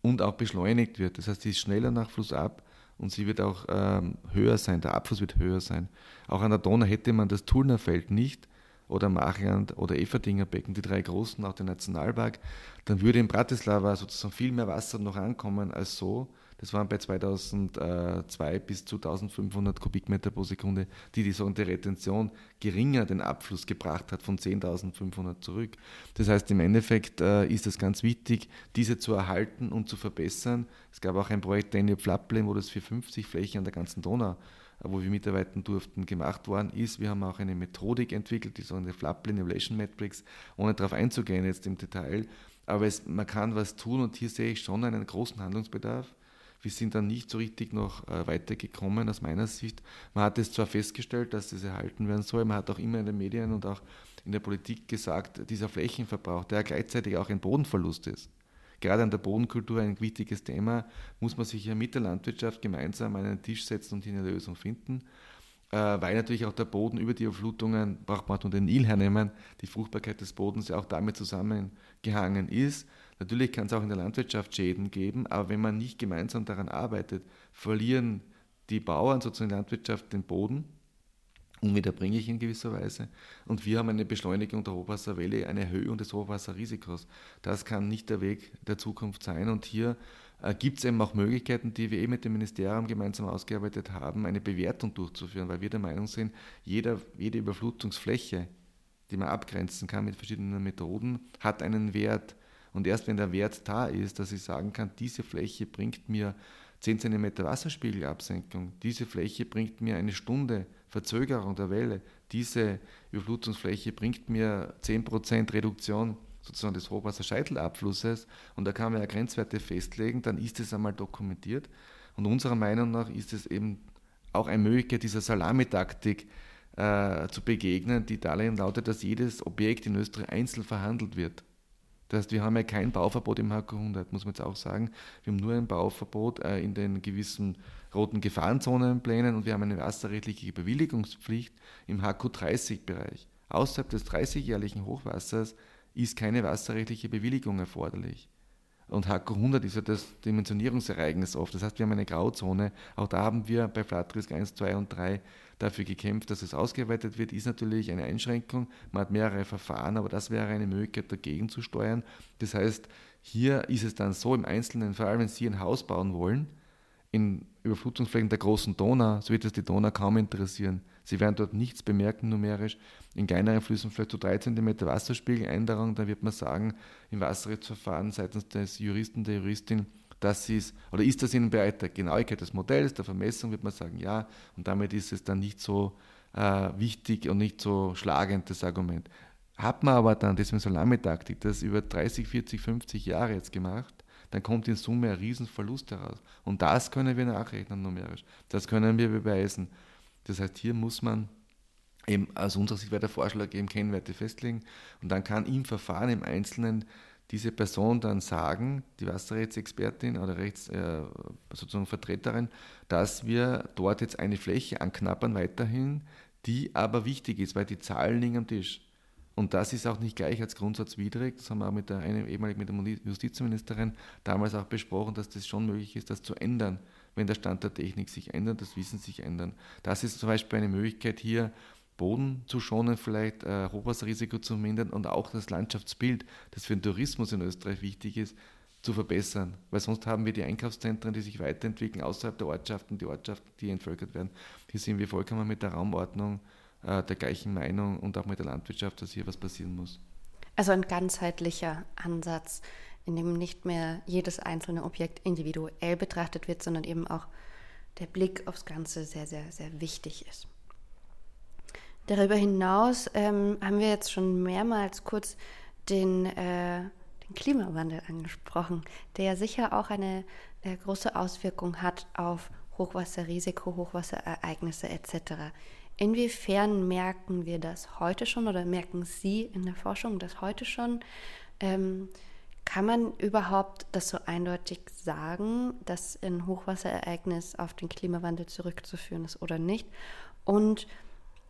und auch beschleunigt wird. Das heißt, sie ist schneller nach Flussab und sie wird auch ähm, höher sein, der Abfluss wird höher sein. Auch an der Donau hätte man das Tulnerfeld nicht oder Machland oder Everdinger Becken, die drei großen, auch den Nationalpark, dann würde in Bratislava sozusagen viel mehr Wasser noch ankommen als so. Das waren bei 2002 bis zu 1500 Kubikmeter pro Sekunde, die die sogenannte Retention geringer den Abfluss gebracht hat von 10.500 zurück. Das heißt, im Endeffekt äh, ist es ganz wichtig, diese zu erhalten und zu verbessern. Es gab auch ein Projekt Daniel Flapplen, wo das für 50 Flächen an der ganzen Donau wo wir mitarbeiten durften, gemacht worden ist. Wir haben auch eine Methodik entwickelt, die sogenannte Flapplen Evaluation Matrix, ohne darauf einzugehen jetzt im Detail. Aber es, man kann was tun und hier sehe ich schon einen großen Handlungsbedarf. Wir sind dann nicht so richtig noch äh, weitergekommen aus meiner Sicht. Man hat es zwar festgestellt, dass das erhalten werden soll, man hat auch immer in den Medien und auch in der Politik gesagt, dieser Flächenverbrauch, der gleichzeitig auch ein Bodenverlust ist. Gerade an der Bodenkultur ein wichtiges Thema, muss man sich ja mit der Landwirtschaft gemeinsam an einen Tisch setzen und hier eine Lösung finden äh, weil natürlich auch der Boden über die Überflutungen, braucht man nur den Nil hernehmen, die Fruchtbarkeit des Bodens ja auch damit zusammengehangen ist. Natürlich kann es auch in der Landwirtschaft Schäden geben, aber wenn man nicht gemeinsam daran arbeitet, verlieren die Bauern sozusagen in der Landwirtschaft den Boden unwiederbringe ich in gewisser Weise. Und wir haben eine Beschleunigung der Hochwasserwelle, eine Erhöhung des Hochwasserrisikos. Das kann nicht der Weg der Zukunft sein. Und hier äh, gibt es eben auch Möglichkeiten, die wir eh mit dem Ministerium gemeinsam ausgearbeitet haben, eine Bewertung durchzuführen, weil wir der Meinung sind, jeder, jede Überflutungsfläche, die man abgrenzen kann mit verschiedenen Methoden, hat einen Wert. Und erst wenn der Wert da ist, dass ich sagen kann, diese Fläche bringt mir 10 cm Wasserspiegelabsenkung, diese Fläche bringt mir eine Stunde Verzögerung der Welle, diese Überflutungsfläche bringt mir 10% Reduktion sozusagen des Hochwasserscheitelabflusses und da kann man ja Grenzwerte festlegen, dann ist es einmal dokumentiert. Und unserer Meinung nach ist es eben auch eine Möglichkeit, dieser Salamitaktik äh, zu begegnen, die darin lautet, dass jedes Objekt in Österreich einzeln verhandelt wird. Das heißt, wir haben ja kein Bauverbot im HK 100, muss man jetzt auch sagen. Wir haben nur ein Bauverbot äh, in den gewissen roten Gefahrenzonenplänen und wir haben eine wasserrechtliche Bewilligungspflicht im HQ 30-Bereich. Außerhalb des 30-jährlichen Hochwassers ist keine wasserrechtliche Bewilligung erforderlich. Und HQ 100 ist ja das Dimensionierungsereignis oft. Das heißt, wir haben eine Grauzone. Auch da haben wir bei Flatrisk 1, 2 und 3 dafür gekämpft, dass es ausgeweitet wird. Ist natürlich eine Einschränkung. Man hat mehrere Verfahren, aber das wäre eine Möglichkeit, dagegen zu steuern. Das heißt, hier ist es dann so im Einzelnen, vor allem wenn Sie ein Haus bauen wollen, in Überflutungsflächen der großen Donau, so wird es die Donau kaum interessieren. Sie werden dort nichts bemerken numerisch. In kleineren Flüssen vielleicht so 3 cm Wasserspiegeländerung, da wird man sagen, im Wasserrechtsverfahren seitens des Juristen, der Juristin, das ist, oder ist das Ihnen bei der Genauigkeit des Modells, der Vermessung, wird man sagen, ja, und damit ist es dann nicht so äh, wichtig und nicht so schlagend, das Argument. Hat man aber dann, deswegen Salamitaktik, das über 30, 40, 50 Jahre jetzt gemacht, dann kommt in Summe ein Riesenverlust heraus. Und das können wir nachrechnen numerisch. Das können wir beweisen. Das heißt, hier muss man eben aus unserer Sicht wäre der Vorschlag eben Kennwerte festlegen und dann kann im Verfahren im Einzelnen diese Person dann sagen, die Wasserrechtsexpertin oder Rechts, äh, sozusagen Vertreterin, dass wir dort jetzt eine Fläche anknappern weiterhin, die aber wichtig ist, weil die Zahlen liegen am Tisch. Und das ist auch nicht gleich als grundsatzwidrig. Das haben wir auch mit der, ehemalig mit der Justizministerin damals auch besprochen, dass das schon möglich ist, das zu ändern, wenn der Stand der Technik sich ändert, das Wissen sich ändern. Das ist zum Beispiel eine Möglichkeit hier, Boden zu schonen, vielleicht äh, Hochwasserrisiko zu mindern und auch das Landschaftsbild, das für den Tourismus in Österreich wichtig ist, zu verbessern. Weil sonst haben wir die Einkaufszentren, die sich weiterentwickeln außerhalb der Ortschaften, die Ortschaften, die entvölkert werden. Hier sind wir vollkommen mit der Raumordnung äh, der gleichen Meinung und auch mit der Landwirtschaft, dass hier was passieren muss. Also ein ganzheitlicher Ansatz, in dem nicht mehr jedes einzelne Objekt individuell betrachtet wird, sondern eben auch der Blick aufs Ganze sehr, sehr, sehr wichtig ist. Darüber hinaus ähm, haben wir jetzt schon mehrmals kurz den, äh, den Klimawandel angesprochen, der ja sicher auch eine äh, große Auswirkung hat auf Hochwasserrisiko, Hochwasserereignisse etc. Inwiefern merken wir das heute schon oder merken Sie in der Forschung das heute schon? Ähm, kann man überhaupt das so eindeutig sagen, dass ein Hochwasserereignis auf den Klimawandel zurückzuführen ist oder nicht? Und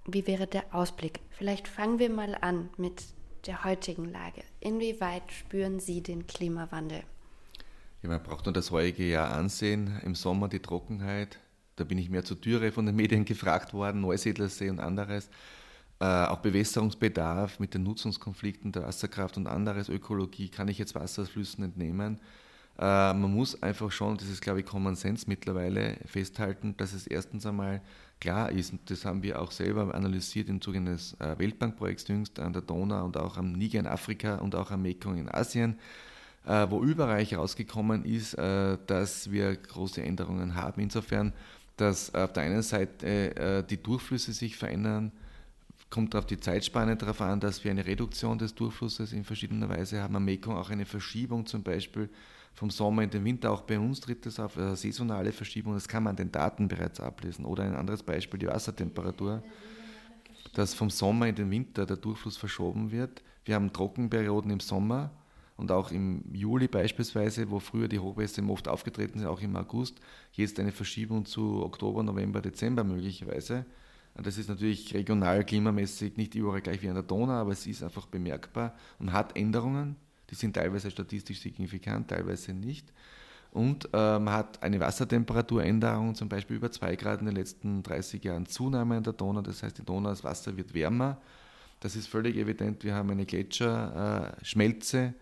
wie wäre der Ausblick? Vielleicht fangen wir mal an mit der heutigen Lage. Inwieweit spüren Sie den Klimawandel? Ja, man braucht nur das heutige Jahr ansehen. Im Sommer die Trockenheit. Da bin ich mehr zur Türe von den Medien gefragt worden, Neusiedlersee und anderes. Äh, auch Bewässerungsbedarf mit den Nutzungskonflikten der Wasserkraft und anderes, Ökologie, kann ich jetzt Wasserflüssen entnehmen. Äh, man muss einfach schon, das ist glaube ich Common Sense mittlerweile, festhalten, dass es erstens einmal klar ist, und das haben wir auch selber analysiert im Zuge eines äh, Weltbankprojekts jüngst an der Donau und auch am Niger in Afrika und auch am Mekong in Asien, wo überall herausgekommen ist, dass wir große Änderungen haben. Insofern, dass auf der einen Seite die Durchflüsse sich verändern, kommt auf die Zeitspanne darauf an, dass wir eine Reduktion des Durchflusses in verschiedener Weise haben. Am Mekong auch eine Verschiebung zum Beispiel vom Sommer in den Winter. Auch bei uns tritt das auf, eine saisonale Verschiebung. Das kann man an den Daten bereits ablesen. Oder ein anderes Beispiel, die Wassertemperatur, dass vom Sommer in den Winter der Durchfluss verschoben wird. Wir haben Trockenperioden im Sommer und auch im Juli beispielsweise, wo früher die Hochwässer oft aufgetreten sind, auch im August. Jetzt eine Verschiebung zu Oktober, November, Dezember möglicherweise. Das ist natürlich regional klimamäßig nicht überall gleich wie an der Donau, aber es ist einfach bemerkbar und hat Änderungen. Die sind teilweise statistisch signifikant, teilweise nicht. Und äh, man hat eine Wassertemperaturänderung, zum Beispiel über 2 Grad in den letzten 30 Jahren Zunahme in der Donau. Das heißt, die Donau, das Wasser wird wärmer. Das ist völlig evident. Wir haben eine Gletscherschmelze,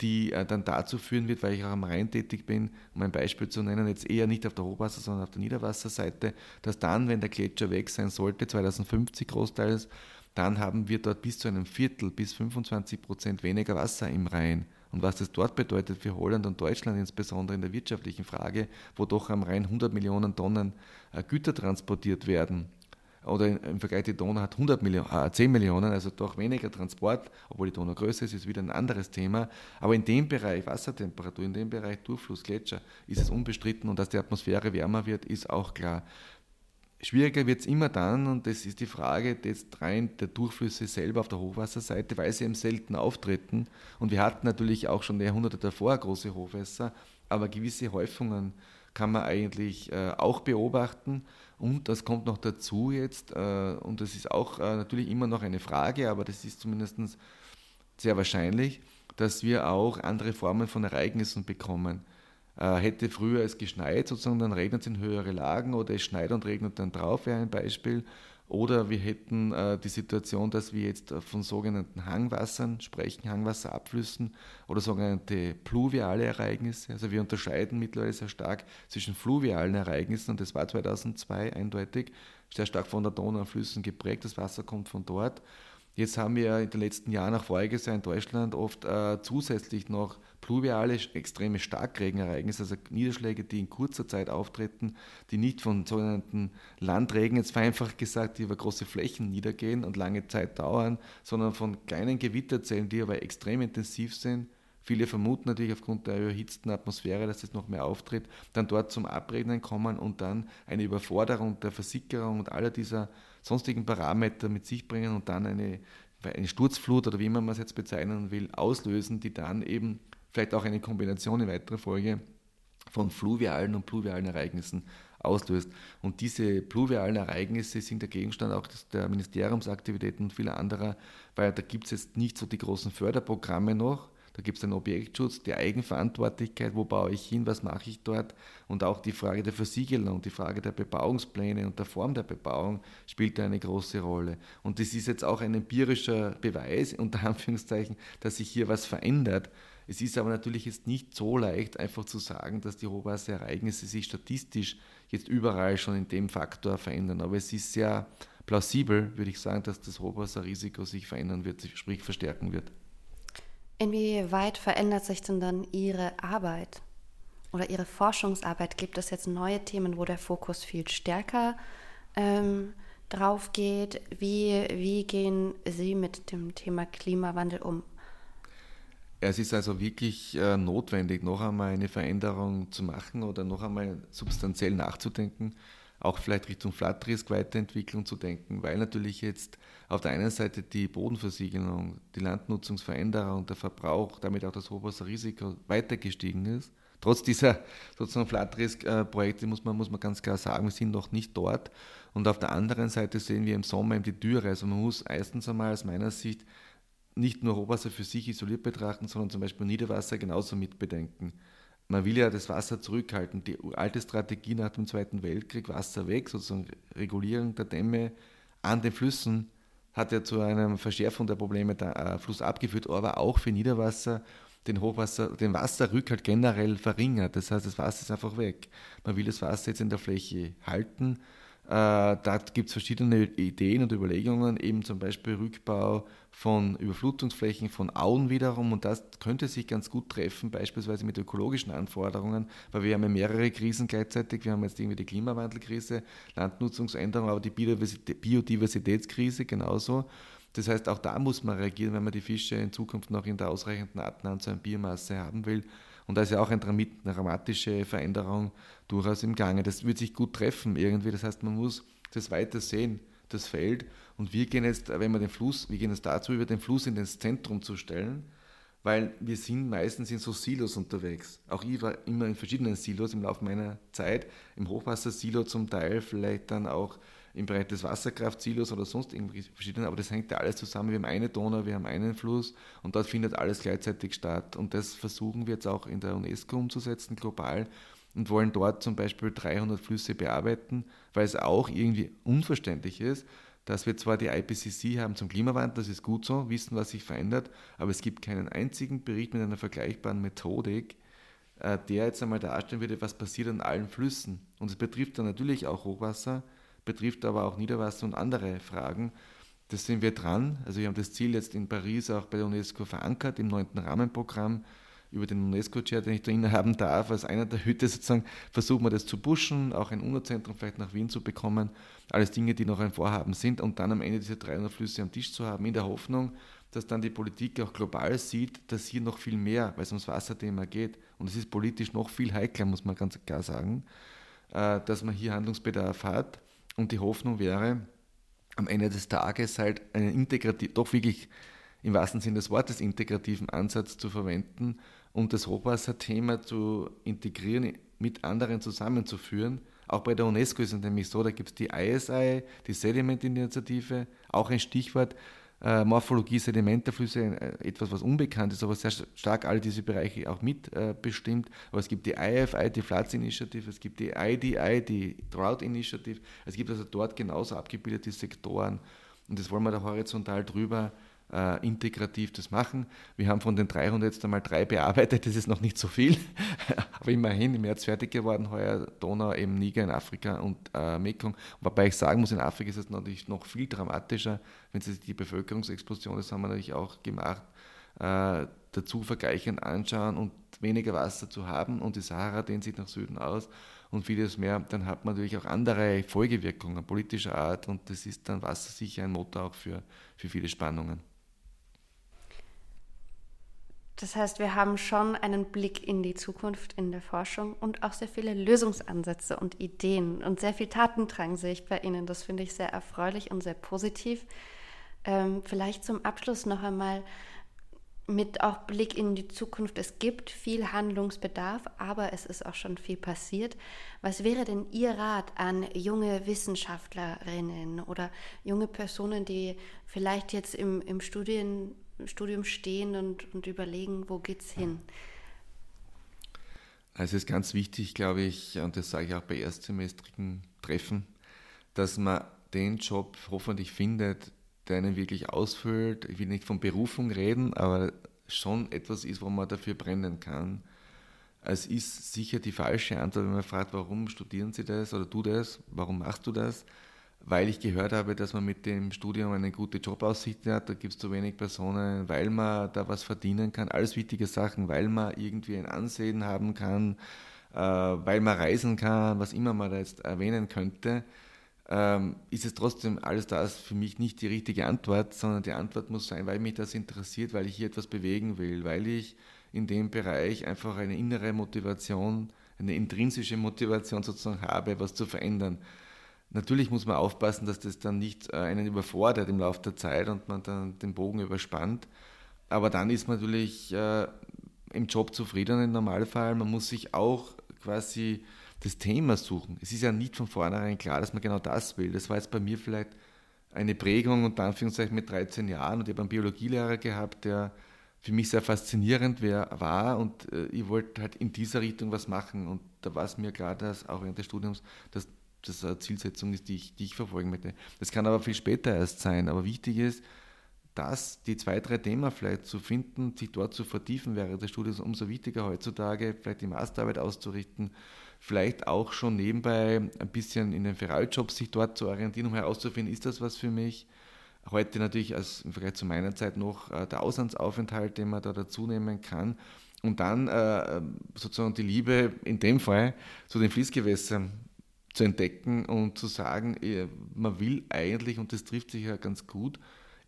die äh, dann dazu führen wird, weil ich auch am Rhein tätig bin, um ein Beispiel zu nennen, jetzt eher nicht auf der Hochwasser, sondern auf der Niederwasserseite, dass dann, wenn der Gletscher weg sein sollte, 2050 großteils, dann haben wir dort bis zu einem Viertel bis 25 Prozent weniger Wasser im Rhein. Und was das dort bedeutet für Holland und Deutschland, insbesondere in der wirtschaftlichen Frage, wo doch am Rhein 100 Millionen Tonnen äh, Güter transportiert werden, oder im Vergleich die Donau hat 100 Millionen, äh, 10 Millionen, also doch weniger Transport, obwohl die Donau größer ist, ist wieder ein anderes Thema. Aber in dem Bereich Wassertemperatur, in dem Bereich Durchfluss, Gletscher, ist es unbestritten und dass die Atmosphäre wärmer wird, ist auch klar. Schwieriger wird es immer dann, und das ist die Frage jetzt rein der Durchflüsse selber auf der Hochwasserseite, weil sie eben selten auftreten. Und wir hatten natürlich auch schon Jahrhunderte davor große Hochwässer, aber gewisse Häufungen kann man eigentlich äh, auch beobachten. Und das kommt noch dazu jetzt, äh, und das ist auch äh, natürlich immer noch eine Frage, aber das ist zumindest sehr wahrscheinlich, dass wir auch andere Formen von Ereignissen bekommen. Äh, hätte früher es geschneit, sozusagen, dann regnet es in höhere Lagen oder es schneit und regnet dann drauf, wäre ein Beispiel. Oder wir hätten äh, die Situation, dass wir jetzt von sogenannten Hangwassern sprechen, Hangwasserabflüssen oder sogenannte pluviale Ereignisse. Also wir unterscheiden mittlerweile sehr stark zwischen fluvialen Ereignissen und das war 2002 eindeutig sehr stark von der Donau und Flüssen geprägt. Das Wasser kommt von dort. Jetzt haben wir in den letzten Jahren auch Jahr in Deutschland oft äh, zusätzlich noch pluviale, extreme Starkregenereignisse, also Niederschläge, die in kurzer Zeit auftreten, die nicht von sogenannten Landregen, jetzt vereinfacht gesagt, die über große Flächen niedergehen und lange Zeit dauern, sondern von kleinen Gewitterzellen, die aber extrem intensiv sind. Viele vermuten natürlich aufgrund der überhitzten Atmosphäre, dass das noch mehr auftritt, dann dort zum Abregnen kommen und dann eine Überforderung der Versickerung und aller dieser sonstigen Parameter mit sich bringen und dann eine, eine Sturzflut oder wie man es jetzt bezeichnen will, auslösen, die dann eben vielleicht auch eine Kombination in weiterer Folge von fluvialen und pluvialen Ereignissen auslöst. Und diese pluvialen Ereignisse sind der Gegenstand auch der Ministeriumsaktivitäten und vieler anderer, weil da gibt es jetzt nicht so die großen Förderprogramme noch, da gibt es den Objektschutz, die Eigenverantwortlichkeit, wo baue ich hin, was mache ich dort und auch die Frage der Versiegelung, die Frage der Bebauungspläne und der Form der Bebauung spielt da eine große Rolle. Und das ist jetzt auch ein empirischer Beweis, unter Anführungszeichen, dass sich hier was verändert. Es ist aber natürlich jetzt nicht so leicht, einfach zu sagen, dass die Hochwasserereignisse sich statistisch jetzt überall schon in dem Faktor verändern. Aber es ist sehr plausibel, würde ich sagen, dass das Hochwasserrisiko sich verändern wird, sprich verstärken wird. Inwieweit verändert sich denn dann Ihre Arbeit oder Ihre Forschungsarbeit? Gibt es jetzt neue Themen, wo der Fokus viel stärker ähm, drauf geht? Wie, wie gehen Sie mit dem Thema Klimawandel um? Es ist also wirklich äh, notwendig, noch einmal eine Veränderung zu machen oder noch einmal substanziell nachzudenken auch vielleicht Richtung Flattrisk-Weiterentwicklung zu denken, weil natürlich jetzt auf der einen Seite die Bodenversiegelung, die Landnutzungsveränderung, der Verbrauch, damit auch das Hochwasserrisiko weiter gestiegen ist. Trotz dieser sozusagen Flatrisk-Projekte muss man, muss man ganz klar sagen, wir sind noch nicht dort. Und auf der anderen Seite sehen wir im Sommer eben die Dürre. Also man muss erstens einmal aus meiner Sicht nicht nur Hochwasser für sich isoliert betrachten, sondern zum Beispiel Niederwasser genauso mit bedenken. Man will ja das Wasser zurückhalten. Die alte Strategie nach dem Zweiten Weltkrieg, Wasser weg, sozusagen Regulierung der Dämme an den Flüssen, hat ja zu einer Verschärfung der Probleme der äh, Fluss abgeführt, aber auch für Niederwasser den Hochwasser, den Wasserrückhalt generell verringert. Das heißt, das Wasser ist einfach weg. Man will das Wasser jetzt in der Fläche halten da gibt es verschiedene Ideen und Überlegungen, eben zum Beispiel Rückbau von Überflutungsflächen, von Auen wiederum. Und das könnte sich ganz gut treffen, beispielsweise mit ökologischen Anforderungen, weil wir haben ja mehrere Krisen gleichzeitig. Wir haben jetzt irgendwie die Klimawandelkrise, Landnutzungsänderung, aber die Biodiversitätskrise genauso. Das heißt, auch da muss man reagieren, wenn man die Fische in Zukunft noch in der ausreichenden Artenanzahl an Biomasse haben will. Und da ist ja auch eine dramatische Veränderung durchaus im Gange. Das wird sich gut treffen irgendwie. Das heißt, man muss das weiter sehen, das Feld. Und wir gehen jetzt, wenn wir den Fluss, wir gehen jetzt dazu über, den Fluss in das Zentrum zu stellen, weil wir sind meistens in so Silos unterwegs. Auch ich war immer in verschiedenen Silos im Laufe meiner Zeit, im Hochwassersilo zum Teil, vielleicht dann auch im Bereich des Wasserkraftsilos oder sonst irgendwie verschiedene, aber das hängt ja alles zusammen. Wir haben eine Donau, wir haben einen Fluss und dort findet alles gleichzeitig statt. Und das versuchen wir jetzt auch in der UNESCO umzusetzen, global, und wollen dort zum Beispiel 300 Flüsse bearbeiten, weil es auch irgendwie unverständlich ist, dass wir zwar die IPCC haben zum Klimawandel, das ist gut so, wissen, was sich verändert, aber es gibt keinen einzigen Bericht mit einer vergleichbaren Methodik, äh, der jetzt einmal darstellen würde, was passiert an allen Flüssen. Und es betrifft dann natürlich auch Hochwasser, betrifft aber auch Niederwasser und andere Fragen. Das sind wir dran. Also wir haben das Ziel jetzt in Paris auch bei der UNESCO verankert, im neunten Rahmenprogramm über den UNESCO-Chair, den ich da innehaben darf, als einer der Hüte sozusagen, versuchen wir das zu pushen, auch ein UNO-Zentrum vielleicht nach Wien zu bekommen. Alles Dinge, die noch ein Vorhaben sind und dann am Ende diese 300 Flüsse am Tisch zu haben, in der Hoffnung, dass dann die Politik auch global sieht, dass hier noch viel mehr, weil es ums Wasserthema geht, und es ist politisch noch viel heikler, muss man ganz klar sagen, äh, dass man hier Handlungsbedarf hat und die Hoffnung wäre, am Ende des Tages halt einen integrativ, doch wirklich im wahrsten Sinne des Wortes integrativen Ansatz zu verwenden und das Hochwasserthema zu integrieren, mit anderen zusammenzuführen. Auch bei der UNESCO ist es nämlich so, da gibt es die ISI, die Sediment-Initiative, auch ein Stichwort, äh, Morphologie, Sedimenterflüsse, äh, etwas, was unbekannt ist, aber sehr stark all diese Bereiche auch mitbestimmt. Äh, aber es gibt die IFI, die Floods Initiative, es gibt die IDI, die Drought Initiative. Es gibt also dort genauso abgebildete Sektoren. Und das wollen wir da horizontal drüber äh, integrativ das machen. Wir haben von den 300 jetzt einmal drei bearbeitet, das ist noch nicht so viel, aber immerhin im März fertig geworden, heuer Donau, eben Niger in Afrika und äh, Mekong. Wobei ich sagen muss, in Afrika ist es natürlich noch viel dramatischer, wenn Sie sich die Bevölkerungsexplosion, das haben wir natürlich auch gemacht, äh, dazu vergleichend anschauen und weniger Wasser zu haben und die Sahara dehnt sich nach Süden aus und vieles mehr, dann hat man natürlich auch andere Folgewirkungen politischer Art und das ist dann Wasser sicher ein Motor auch für, für viele Spannungen. Das heißt, wir haben schon einen Blick in die Zukunft in der Forschung und auch sehr viele Lösungsansätze und Ideen und sehr viel Tatendrang sehe ich bei Ihnen. Das finde ich sehr erfreulich und sehr positiv. Ähm, vielleicht zum Abschluss noch einmal mit auch Blick in die Zukunft. Es gibt viel Handlungsbedarf, aber es ist auch schon viel passiert. Was wäre denn Ihr Rat an junge Wissenschaftlerinnen oder junge Personen, die vielleicht jetzt im, im Studien Studium stehen und, und überlegen, wo geht's hin? Also es ist ganz wichtig, glaube ich, und das sage ich auch bei erstsemestrigen Treffen, dass man den Job hoffentlich findet, der einen wirklich ausfüllt. Ich will nicht von Berufung reden, aber schon etwas ist, wo man dafür brennen kann. Es ist sicher die falsche Antwort, wenn man fragt, warum studieren Sie das oder du das, warum machst du das? Weil ich gehört habe, dass man mit dem Studium eine gute Jobaussicht hat, da gibt es zu wenig Personen, weil man da was verdienen kann, alles wichtige Sachen, weil man irgendwie ein Ansehen haben kann, äh, weil man reisen kann, was immer man da jetzt erwähnen könnte, ähm, ist es trotzdem alles das für mich nicht die richtige Antwort, sondern die Antwort muss sein, weil mich das interessiert, weil ich hier etwas bewegen will, weil ich in dem Bereich einfach eine innere Motivation, eine intrinsische Motivation sozusagen habe, was zu verändern. Natürlich muss man aufpassen, dass das dann nicht äh, einen überfordert im Laufe der Zeit und man dann den Bogen überspannt. Aber dann ist man natürlich äh, im Job zufrieden im Normalfall. Man muss sich auch quasi das Thema suchen. Es ist ja nicht von vornherein klar, dass man genau das will. Das war jetzt bei mir vielleicht eine Prägung und Anführungszeichen mit 13 Jahren und ich habe einen Biologielehrer gehabt, der für mich sehr faszinierend war und äh, ich wollte halt in dieser Richtung was machen und da war es mir klar, dass auch während des Studiums, dass das eine Zielsetzung ist, die ich, die ich verfolgen möchte. Das kann aber viel später erst sein, aber wichtig ist, dass die zwei, drei Themen vielleicht zu finden, sich dort zu vertiefen während des Studiums, umso wichtiger heutzutage, vielleicht die Masterarbeit auszurichten, vielleicht auch schon nebenbei ein bisschen in den Feraljob sich dort zu orientieren, um herauszufinden, ist das was für mich? Heute natürlich als im Vergleich zu meiner Zeit noch äh, der Auslandsaufenthalt, den man da dazu nehmen kann. Und dann äh, sozusagen die Liebe in dem Fall zu den Fließgewässern zu entdecken und zu sagen, äh, man will eigentlich, und das trifft sich ja ganz gut,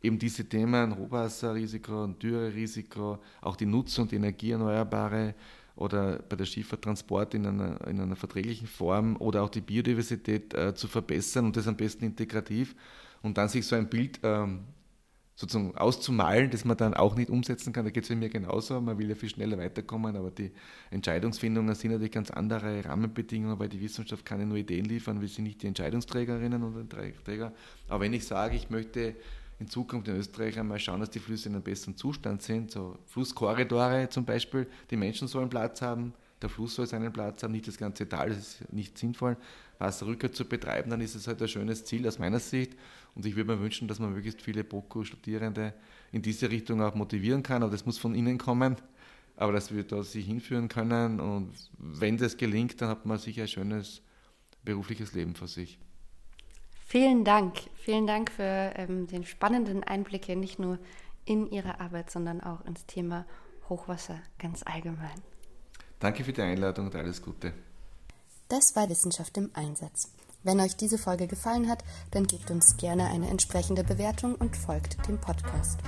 eben diese Themen Hochwasserrisiko und Dürrerisiko, auch die Nutzung und Energie erneuerbare oder bei der Schiefertransport in einer, in einer verträglichen Form oder auch die Biodiversität äh, zu verbessern und das am besten integrativ und dann sich so ein Bild ähm, sozusagen auszumalen, das man dann auch nicht umsetzen kann. Da geht es mir genauso. Man will ja viel schneller weiterkommen, aber die Entscheidungsfindungen sind natürlich ganz andere Rahmenbedingungen, weil die Wissenschaft kann ja nur Ideen liefern, wir sind nicht die Entscheidungsträgerinnen und Träger. Aber wenn ich sage, ich möchte in Zukunft in Österreich einmal schauen, dass die Flüsse in einem besseren Zustand sind, so Flusskorridore zum Beispiel, die Menschen sollen Platz haben, der Fluss soll seinen Platz haben, nicht das ganze Tal, das ist nicht sinnvoll. Wasserrückkehr zu betreiben, dann ist es halt ein schönes Ziel aus meiner Sicht. Und ich würde mir wünschen, dass man möglichst viele BOKU-Studierende in diese Richtung auch motivieren kann. Aber das muss von innen kommen. Aber dass wir da sich hinführen können. Und wenn das gelingt, dann hat man sicher ein schönes berufliches Leben vor sich. Vielen Dank. Vielen Dank für ähm, den spannenden Einblicke, nicht nur in Ihre Arbeit, sondern auch ins Thema Hochwasser ganz allgemein. Danke für die Einladung und alles Gute. Das war Wissenschaft im Einsatz. Wenn euch diese Folge gefallen hat, dann gebt uns gerne eine entsprechende Bewertung und folgt dem Podcast.